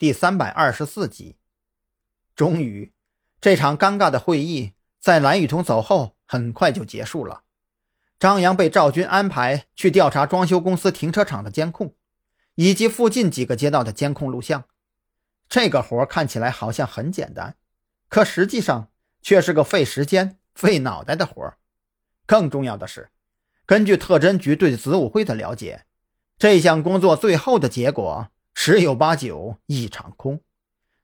第三百二十四集。终于，这场尴尬的会议在蓝雨桐走后很快就结束了。张扬被赵军安排去调查装修公司停车场的监控，以及附近几个街道的监控录像。这个活看起来好像很简单，可实际上却是个费时间、费脑袋的活更重要的是，根据特侦局对子午会的了解。这项工作最后的结果十有八九一场空，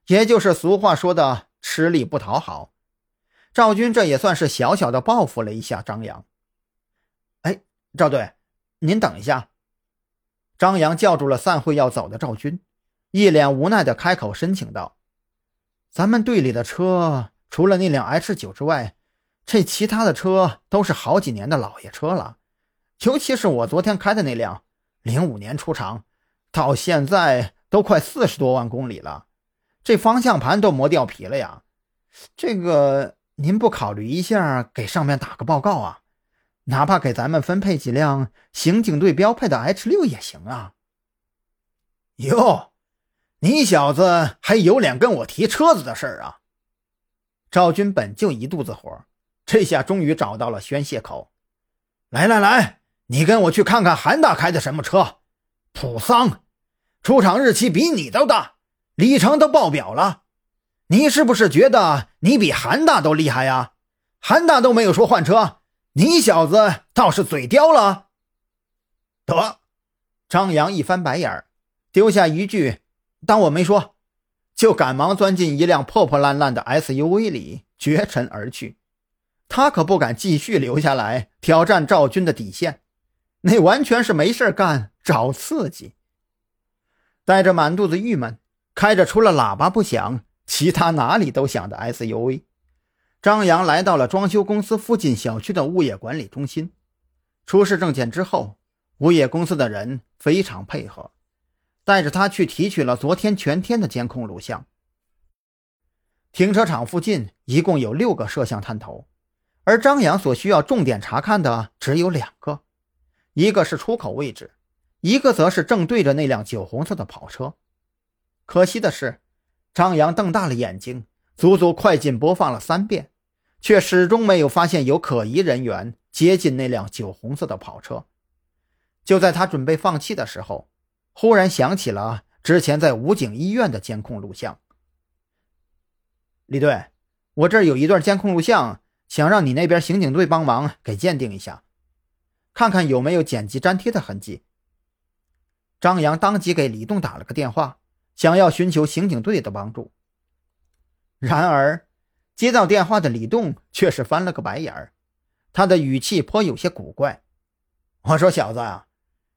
也就是俗话说的“吃力不讨好”。赵军这也算是小小的报复了一下张扬。哎，赵队，您等一下。张扬叫住了散会要走的赵军，一脸无奈的开口申请道：“咱们队里的车除了那辆 H 九之外，这其他的车都是好几年的老爷车了，尤其是我昨天开的那辆。”零五年出厂，到现在都快四十多万公里了，这方向盘都磨掉皮了呀！这个您不考虑一下，给上面打个报告啊？哪怕给咱们分配几辆刑警队标配的 H 六也行啊！哟，你小子还有脸跟我提车子的事儿啊？赵军本就一肚子火，这下终于找到了宣泄口。来来来！你跟我去看看韩大开的什么车？普桑，出厂日期比你都大，里程都爆表了。你是不是觉得你比韩大都厉害呀？韩大都没有说换车，你小子倒是嘴刁了。得，张扬一翻白眼儿，丢下一句“当我没说”，就赶忙钻进一辆破破烂烂的 SUV 里，绝尘而去。他可不敢继续留下来挑战赵军的底线。那完全是没事干找刺激，带着满肚子郁闷，开着除了喇叭不响，其他哪里都响的 SUV，张扬来到了装修公司附近小区的物业管理中心。出示证件之后，物业公司的人非常配合，带着他去提取了昨天全天的监控录像。停车场附近一共有六个摄像探头，而张扬所需要重点查看的只有两个。一个是出口位置，一个则是正对着那辆酒红色的跑车。可惜的是，张扬瞪大了眼睛，足足快进播放了三遍，却始终没有发现有可疑人员接近那辆酒红色的跑车。就在他准备放弃的时候，忽然想起了之前在武警医院的监控录像。李队，我这儿有一段监控录像，想让你那边刑警队帮忙给鉴定一下。看看有没有剪辑粘贴的痕迹。张扬当即给李栋打了个电话，想要寻求刑警队的帮助。然而，接到电话的李栋却是翻了个白眼儿，他的语气颇有些古怪：“我说小子，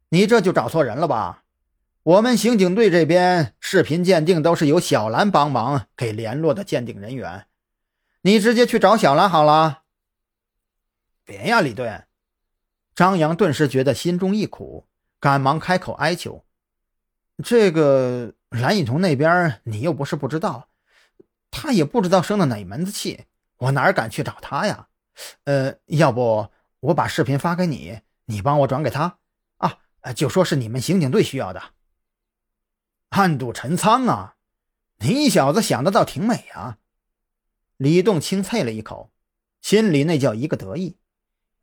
你这就找错人了吧？我们刑警队这边视频鉴定都是由小兰帮忙给联络的鉴定人员，你直接去找小兰好了。”别呀，李队。张扬顿时觉得心中一苦，赶忙开口哀求：“这个蓝雨桐那边，你又不是不知道，他也不知道生的哪门子气，我哪敢去找他呀？呃，要不我把视频发给你，你帮我转给他啊？就说是你们刑警队需要的。暗度陈仓啊！你小子想的倒挺美啊！”李栋轻啐了一口，心里那叫一个得意。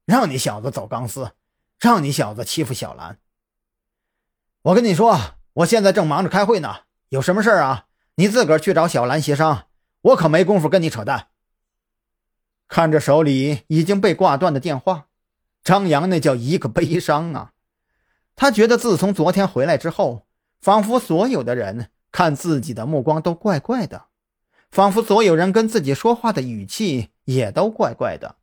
让你小子走钢丝，让你小子欺负小兰。我跟你说，我现在正忙着开会呢，有什么事啊？你自个儿去找小兰协商，我可没工夫跟你扯淡。看着手里已经被挂断的电话，张扬那叫一个悲伤啊！他觉得自从昨天回来之后，仿佛所有的人看自己的目光都怪怪的，仿佛所有人跟自己说话的语气也都怪怪的。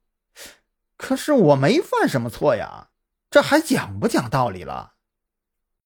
可是我没犯什么错呀，这还讲不讲道理了？